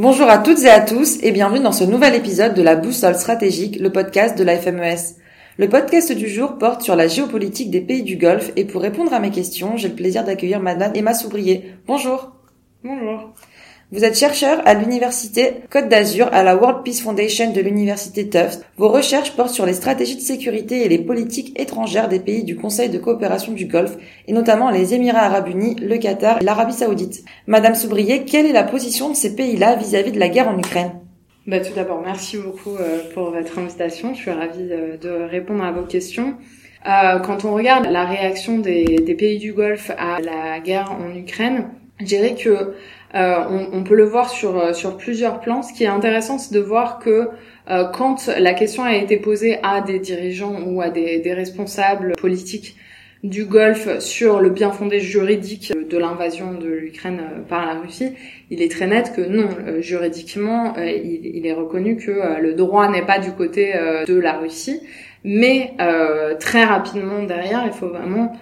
Bonjour à toutes et à tous et bienvenue dans ce nouvel épisode de la Boussole stratégique, le podcast de la FMES. Le podcast du jour porte sur la géopolitique des pays du Golfe et pour répondre à mes questions, j'ai le plaisir d'accueillir Madame Emma Soubrier. Bonjour. Bonjour. Vous êtes chercheur à l'université Côte d'Azur à la World Peace Foundation de l'université Tufts. Vos recherches portent sur les stratégies de sécurité et les politiques étrangères des pays du Conseil de coopération du Golfe et notamment les Émirats arabes unis, le Qatar et l'Arabie saoudite. Madame Soubrier, quelle est la position de ces pays-là vis-à-vis de la guerre en Ukraine? Bah, tout d'abord, merci beaucoup euh, pour votre invitation. Je suis ravie euh, de répondre à vos questions. Euh, quand on regarde la réaction des, des, pays du Golfe à la guerre en Ukraine, je dirais que euh, on, on, peut le voir sur euh, sur plusieurs plans. Ce qui est intéressant, c'est de voir que euh, quand la question a été posée à des dirigeants ou à des, des responsables politiques du Golfe sur le bien fondé juridique de l'invasion de l'Ukraine par la Russie, il est très net que non, juridiquement, il, il, est reconnu que le droit n'est pas du côté de la Russie, mais très rapidement derrière, il faut vraiment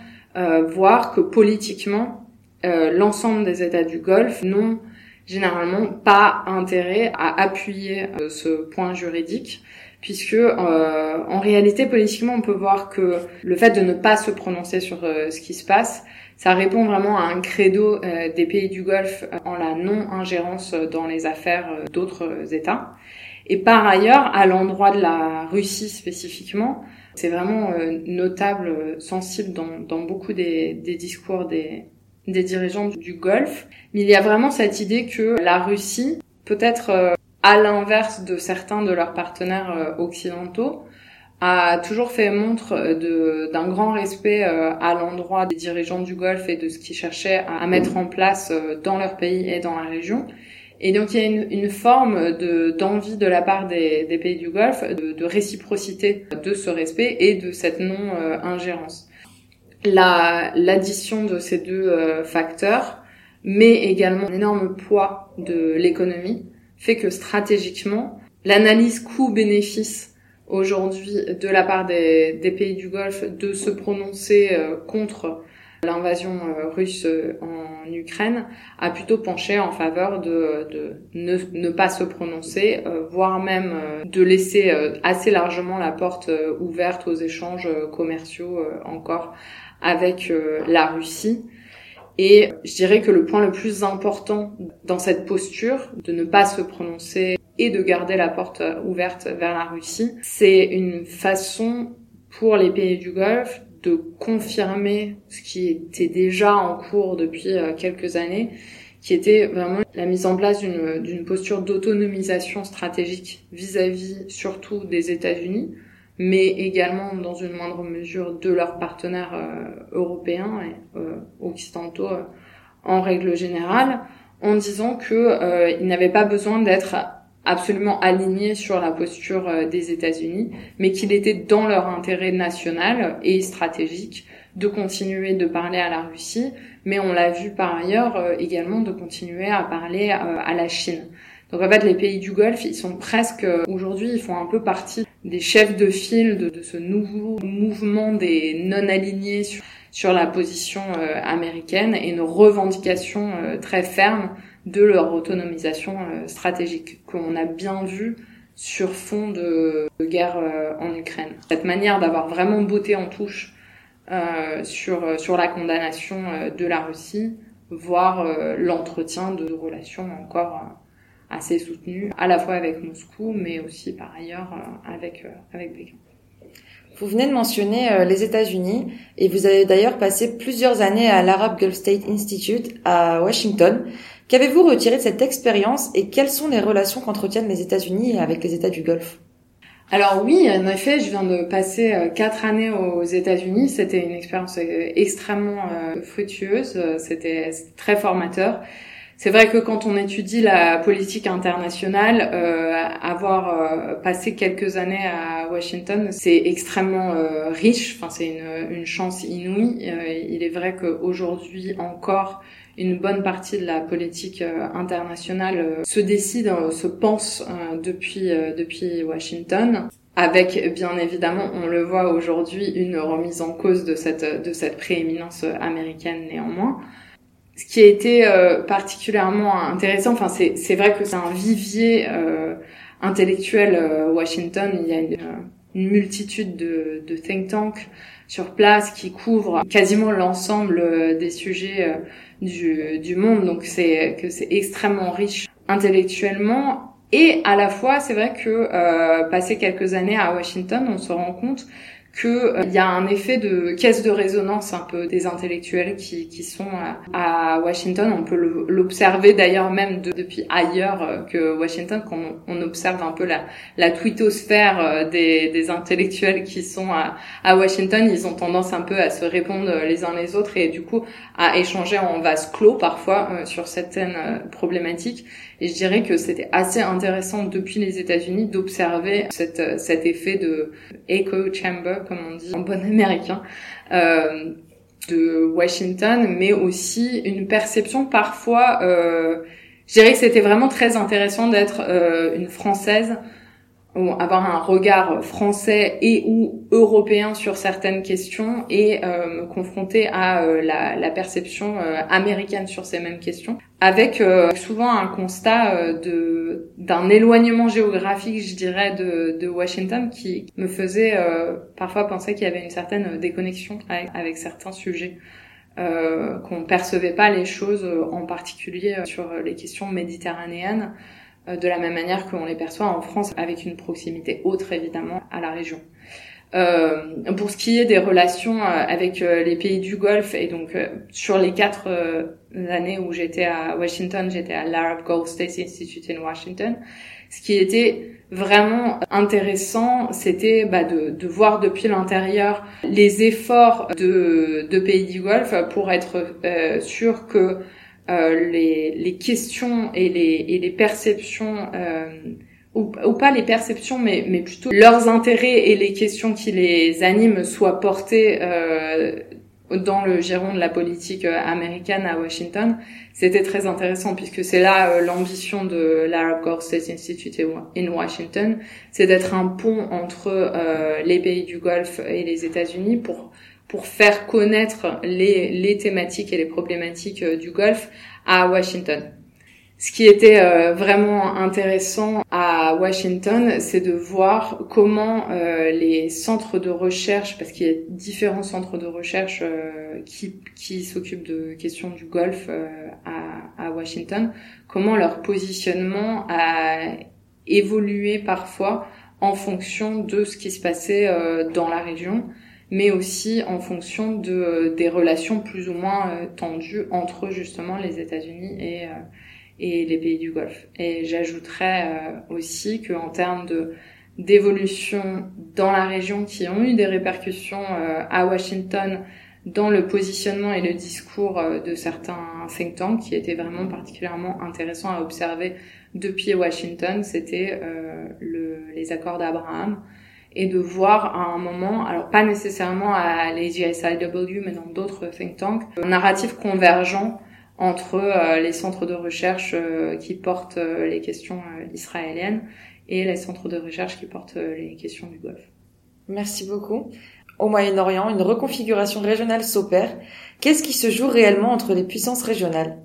voir que politiquement, euh, l'ensemble des États du Golfe n'ont généralement pas intérêt à appuyer euh, ce point juridique puisque euh, en réalité politiquement on peut voir que le fait de ne pas se prononcer sur ce qui se passe ça répond vraiment à un credo des pays du Golfe en la non-ingérence dans les affaires d'autres États. Et par ailleurs, à l'endroit de la Russie spécifiquement, c'est vraiment notable, sensible dans, dans beaucoup des, des discours des, des dirigeants du Golfe. Mais il y a vraiment cette idée que la Russie, peut-être euh, à l'inverse de certains de leurs partenaires euh, occidentaux, a toujours fait montre d'un grand respect euh, à l'endroit des dirigeants du Golfe et de ce qu'ils cherchaient à, mettre en place dans leur pays et dans la région. Et donc il y a une, forme d'envie de, la part des, pays du Golfe de, de, réciprocité de ce respect et de cette non-ingérence l'addition de ces deux euh, facteurs, mais également un énorme poids de l'économie, fait que stratégiquement, l'analyse coût-bénéfice aujourd'hui de la part des, pays du Golfe de se prononcer euh, contre l'invasion euh, russe en Ukraine a plutôt penché en faveur de, de ne, pas se prononcer, voire même de laisser assez largement la porte ouverte aux échanges commerciaux encore avec euh, la Russie. Et je dirais que le point le plus important dans cette posture, de ne pas se prononcer et de garder la porte ouverte vers la Russie, c'est une façon pour les pays du Golfe de confirmer ce qui était déjà en cours depuis euh, quelques années, qui était vraiment la mise en place d'une posture d'autonomisation stratégique vis-à-vis -vis, surtout des États-Unis, mais également dans une moindre mesure de leurs partenaires euh, européens et euh, occidentaux euh, en règle générale, en disant que ils n'avaient pas besoin d'être absolument alignés sur la posture des États-Unis, mais qu'il était dans leur intérêt national et stratégique de continuer de parler à la Russie, mais on l'a vu par ailleurs également de continuer à parler à la Chine. Donc en fait, les pays du Golfe, ils sont presque aujourd'hui, ils font un peu partie des chefs de file de, ce nouveau mouvement des non-alignés sur, la position euh, américaine et nos revendications euh, très fermes de leur autonomisation euh, stratégique qu'on a bien vu sur fond de, guerre en Ukraine. Cette manière d'avoir vraiment botté en touche sur, sur la condamnation de la Russie, voire l'entretien de relations encore assez soutenu, à la fois avec Moscou, mais aussi par ailleurs euh, avec, euh, avec Pékin. Vous venez de mentionner euh, les États-Unis et vous avez d'ailleurs passé plusieurs années à l'Arab Gulf State Institute à Washington. Qu'avez-vous retiré de cette expérience et quelles sont les relations qu'entretiennent les États-Unis avec les États du Golfe? Alors oui, en effet, je viens de passer quatre années aux États-Unis. C'était une expérience extrêmement fructueuse. C'était très formateur. C'est vrai que quand on étudie la politique internationale, euh, avoir euh, passé quelques années à Washington, c'est extrêmement euh, riche. Enfin, c'est une, une, chance inouïe. Euh, il est vrai qu'aujourd'hui encore, une bonne partie de la politique internationale se décide, se pense depuis depuis Washington avec bien évidemment, on le voit aujourd'hui, une remise en cause de cette de cette prééminence américaine néanmoins Ce qui a été particulièrement intéressant, enfin c'est vrai que c'est un vivier intellectuel Washington. Il y a une, une multitude de, de think tanks sur place qui couvrent quasiment l'ensemble des sujets du, du monde. Donc c'est que c'est extrêmement riche intellectuellement et à la fois c'est vrai que euh, passé quelques années à Washington, on se rend compte qu'il euh, y a un effet de caisse de résonance un peu des intellectuels qui, qui sont à, Washington. On peut l'observer d'ailleurs même depuis ailleurs euh, que Washington, quand on, observe un peu la, la twittosphère euh, des, des intellectuels qui sont à, à, Washington. Ils ont tendance un peu à se répondre les uns les autres et du coup à échanger en vase clos parfois sur certaines problématiques. Et je dirais que c'était assez intéressant depuis les États-Unis d'observer cet, cet effet de echo chamber, comme on dit en bon américain, euh, de Washington, mais aussi une perception parfois. Euh, je dirais que c'était vraiment très intéressant d'être euh, une Française avoir un regard français et ou européen sur certaines questions et euh, me confronter à euh, la, la, perception euh, américaine sur ces mêmes questions, avec souvent un constat de d'un éloignement géographique, je dirais, de, de Washington qui me faisait parfois penser qu'il y avait une certaine déconnexion avec, avec certains sujets. Euh, qu'on percevait pas les choses en particulier sur les questions méditerranéennes euh, de la même manière qu'on les perçoit en France, avec une proximité autre évidemment à la région. Euh, pour ce qui est des relations euh, avec euh, les pays du Golfe, et donc sur les quatre années où j'étais à Washington, j'étais à l'Arab Gulf States Institute in Washington, ce qui était vraiment intéressant, c'était bah, de, de, voir depuis l'intérieur les efforts de, de, pays du Golfe pour être sûr que euh, les, les, questions et les, et les perceptions, euh, ou, ou, pas les perceptions, mais, mais plutôt leurs intérêts et les questions qui les animent soient portées euh, dans le giron de la politique euh, américaine à Washington, c'était très intéressant puisque c'est là euh, l'ambition de l'Arab Gulf State Institute in Washington, c'est d'être un pont entre euh, les pays du Golfe et les États-Unis pour pour faire connaître les, les thématiques et les problématiques euh, du Golfe à Washington. Ce qui était euh, vraiment intéressant à Washington, c'est de voir comment euh, les centres de recherche, parce qu'il y a différents centres de recherche qui, qui s'occupent de questions du Golfe à, à, Washington, comment leur positionnement a évolué parfois en fonction de ce qui se passait dans la région mais aussi en fonction de euh, des relations plus ou moins euh, tendues entre justement les États-Unis et euh, et les pays du Golfe. Et j'ajouterais aussi qu'en termes de d'évolution dans la région qui ont eu des répercussions à Washington dans le positionnement et le discours de certains think tanks qui étaient vraiment particulièrement intéressants à observer depuis Washington, c'était le, les accords d'Abraham, et de voir à un moment, alors pas nécessairement à l'AGSIW, mais dans d'autres think tanks, un narratif convergent entre euh, les centres de recherche euh, qui portent euh, les questions israéliennes et les centres de recherche qui portent les questions du Golfe. Merci beaucoup. Au Moyen-Orient, une reconfiguration régionale s'opère. Qu'est-ce qui se joue réellement entre les puissances régionales?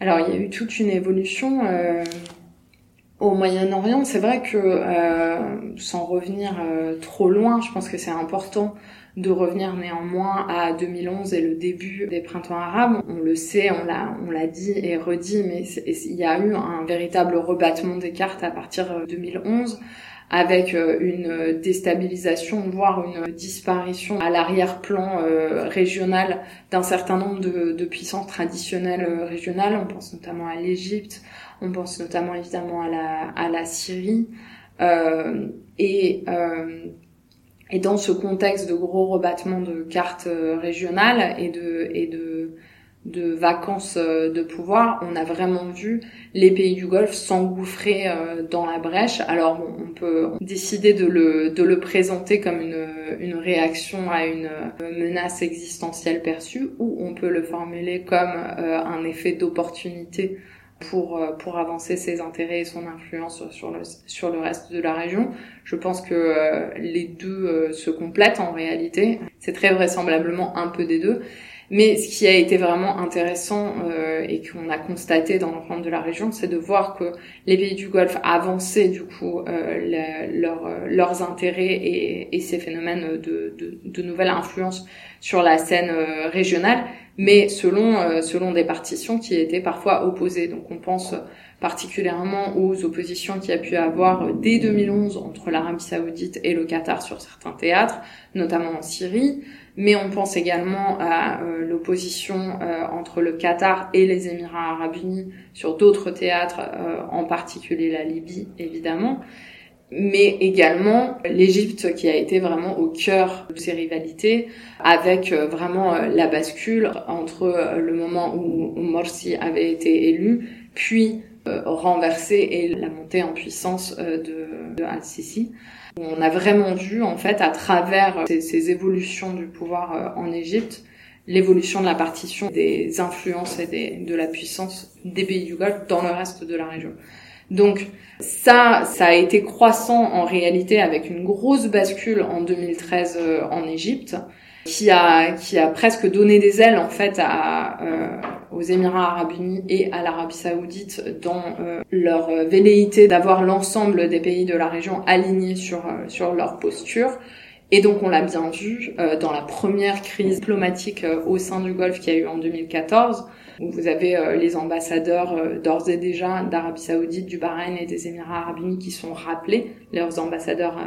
Alors, il y a eu toute une évolution au Moyen-Orient, c'est vrai que euh, sans revenir euh, trop loin, je pense que c'est important de revenir néanmoins à 2011 et le début des printemps arabes. On le sait, on l'a, on l'a dit et redit, mais il y a eu un véritable rebattement des cartes à partir de 2011 avec euh, une déstabilisation, voire une disparition à l'arrière-plan régional d'un certain nombre de, de puissances traditionnelles régionales. On pense notamment à l'Égypte, on pense notamment évidemment à la, à la Syrie. Euh, et, euh, et dans ce contexte de gros rebattement de cartes euh, régionales et de, et de, de vacances euh, de pouvoir, on a vraiment vu les pays du Golfe s'engouffrer dans la brèche. Alors on peut décider de le, présenter comme une, réaction à une menace existentielle perçue ou on peut le formuler comme un effet d'opportunité pour, euh, pour avancer ses intérêts et son influence sur le, sur le reste de la région. Je pense que euh, les deux euh, se complètent en réalité. C'est très vraisemblablement un peu des deux. Mais ce qui a été vraiment intéressant euh, et qu'on a constaté dans l'ensemble de la région, c'est de voir que les pays du Golfe avançaient du coup euh, euh, leurs intérêts et, et, ces phénomènes de, de, de, nouvelles influences sur la scène régionale, mais selon euh, selon des partitions qui étaient parfois opposées. Donc on pense particulièrement aux oppositions qu'il y a pu avoir dès 2011 entre l'Arabie saoudite et le Qatar sur certains théâtres, notamment en Syrie, mais on pense également à euh, l'opposition euh, entre le Qatar et les Émirats arabes unis sur d'autres théâtres, en particulier la Libye évidemment, mais également l'Égypte qui a été vraiment au cœur de ces rivalités, avec vraiment la bascule entre le moment où Morsi avait été élu, puis renversé et la montée en puissance de, de Al-Sisi. On a vraiment vu, en fait, à travers ces, évolutions du pouvoir euh, en Égypte, l'évolution de la partition des influences et de la puissance des pays du Golfe dans le reste de la région. Donc ça, ça a été croissant en réalité avec une grosse bascule en 2013 euh, en Égypte qui a qui a presque donné des ailes en fait euh, aux Émirats arabes unis et à l'Arabie saoudite dans euh, leur velléité d'avoir l'ensemble des pays de la région alignés sur sur leur posture. Et donc on l'a bien vu dans la première crise diplomatique au sein du Golfe qui a eu en 2014, où vous avez les ambassadeurs d'ores et déjà d'Arabie saoudite, du Bahreïn et des Émirats arabes unis qui sont rappelés, leurs ambassadeurs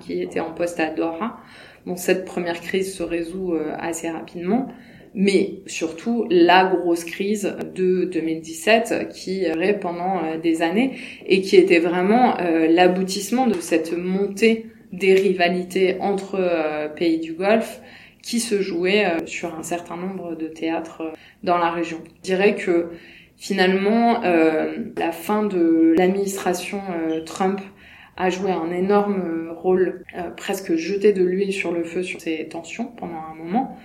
qui étaient en poste à Doha. Bon, cette première crise se résout euh, assez rapidement, mais surtout la grosse crise de 2017 qui irait pendant euh, des années et qui était vraiment euh, l'aboutissement de cette montée des rivalités entre pays du Golfe qui se jouait sur un certain nombre de théâtres dans la région. Je dirais que finalement, la fin de l'administration Trump a joué un énorme rôle, euh, presque jeté de l'huile sur le feu sur ces tensions pendant un moment.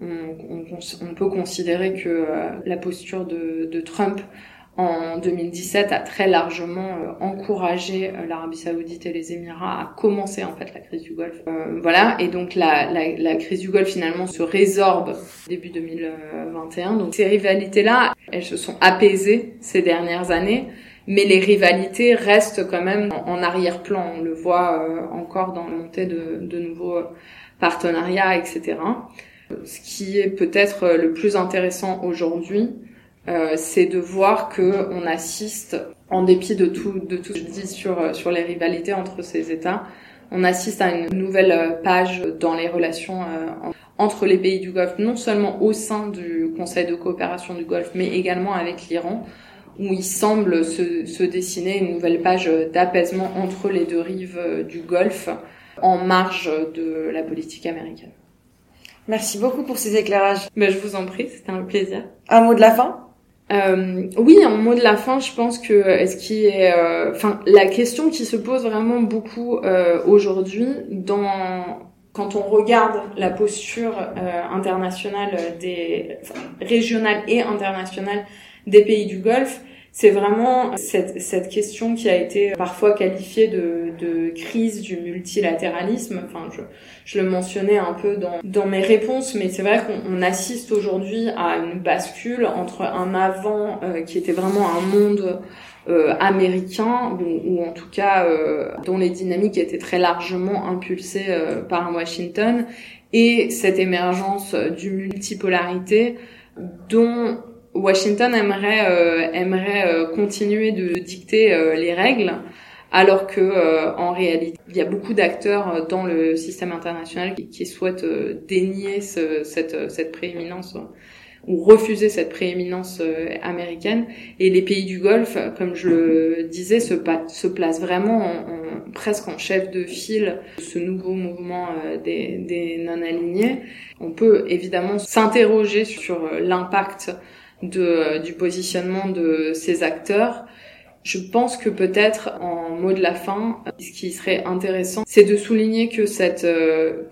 On, peut considérer que euh, la posture de, Trump en 2017 a très largement euh, encouragé l'Arabie Saoudite et les Émirats à commencer en fait la crise du Golfe. voilà, et donc la, la, crise du Golfe finalement se résorbe début 2021. Donc ces rivalités-là, elles se sont apaisées ces dernières années mais les rivalités restent quand même en arrière-plan. On le voit euh, encore dans la montée de, de nouveaux partenariats, etc. Ce qui est peut-être le plus intéressant aujourd'hui, euh, c'est de voir que on assiste, en dépit de tout, de tout ce que je dis sur sur les rivalités entre ces États, on assiste à une nouvelle page dans les relations euh, entre les pays du Golfe, non seulement au sein du Conseil de coopération du Golfe, mais également avec l'Iran où il semble se, se dessiner une nouvelle page d'apaisement entre les deux rives du Golfe en marge de la politique américaine. Merci beaucoup pour ces éclairages. Ben, je vous en prie, c'était un plaisir. Un mot de la fin? Euh, oui, un mot de la fin, je pense que est-ce qui est, euh, enfin, la question qui se pose vraiment beaucoup euh, aujourd'hui, dans quand on regarde la posture euh, internationale des enfin, régionale et internationale des pays du Golfe, c'est vraiment cette, cette, question qui a été parfois qualifiée de, de crise du multilatéralisme. Enfin, je, je, le mentionnais un peu dans, dans mes réponses, mais c'est vrai qu'on assiste aujourd'hui à une bascule entre un avant euh, qui était vraiment un monde euh, américain, ou, ou, en tout cas euh, dont les dynamiques étaient très largement impulsées euh, par Washington, et cette émergence du multipolarité dont Washington aimerait euh, aimerait euh, continuer de dicter euh, les règles alors que en réalité il y a beaucoup d'acteurs dans le système international qui, souhaitent dénier cette cette prééminence ou refuser cette prééminence américaine. Et les pays du Golfe comme je le disais se, se placent vraiment en, presque en chef de file de ce nouveau mouvement des, des non alignés on peut évidemment s'interroger sur l'impact de, du positionnement de ces acteurs. Je pense que peut-être en mot de la fin, ce qui serait intéressant, c'est de souligner que cette euh,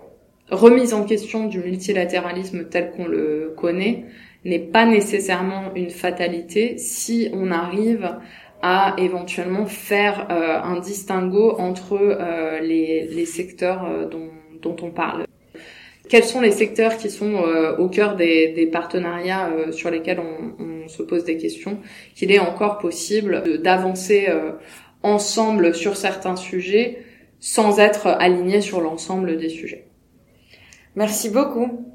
remise en question du multilatéralisme tel qu'on le connaît n'est pas nécessairement une fatalité si on arrive à éventuellement faire euh, un distinguo entre euh, les, les, secteurs dont, dont on parle quels sont les secteurs qui sont au cœur des, partenariats sur lesquels on, se pose des questions, qu'il est encore possible d'avancer ensemble sur certains sujets sans être aligné sur l'ensemble des sujets. Merci beaucoup.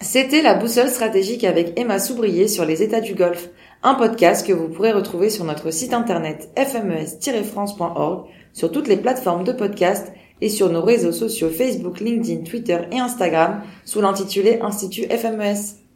C'était la boussole stratégique avec Emma Soubrier sur les États du Golfe, un podcast que vous pourrez retrouver sur notre site internet fmes-france.org, sur toutes les plateformes de podcast et sur nos réseaux sociaux Facebook, LinkedIn, Twitter et Instagram sous l'intitulé Institut FMES.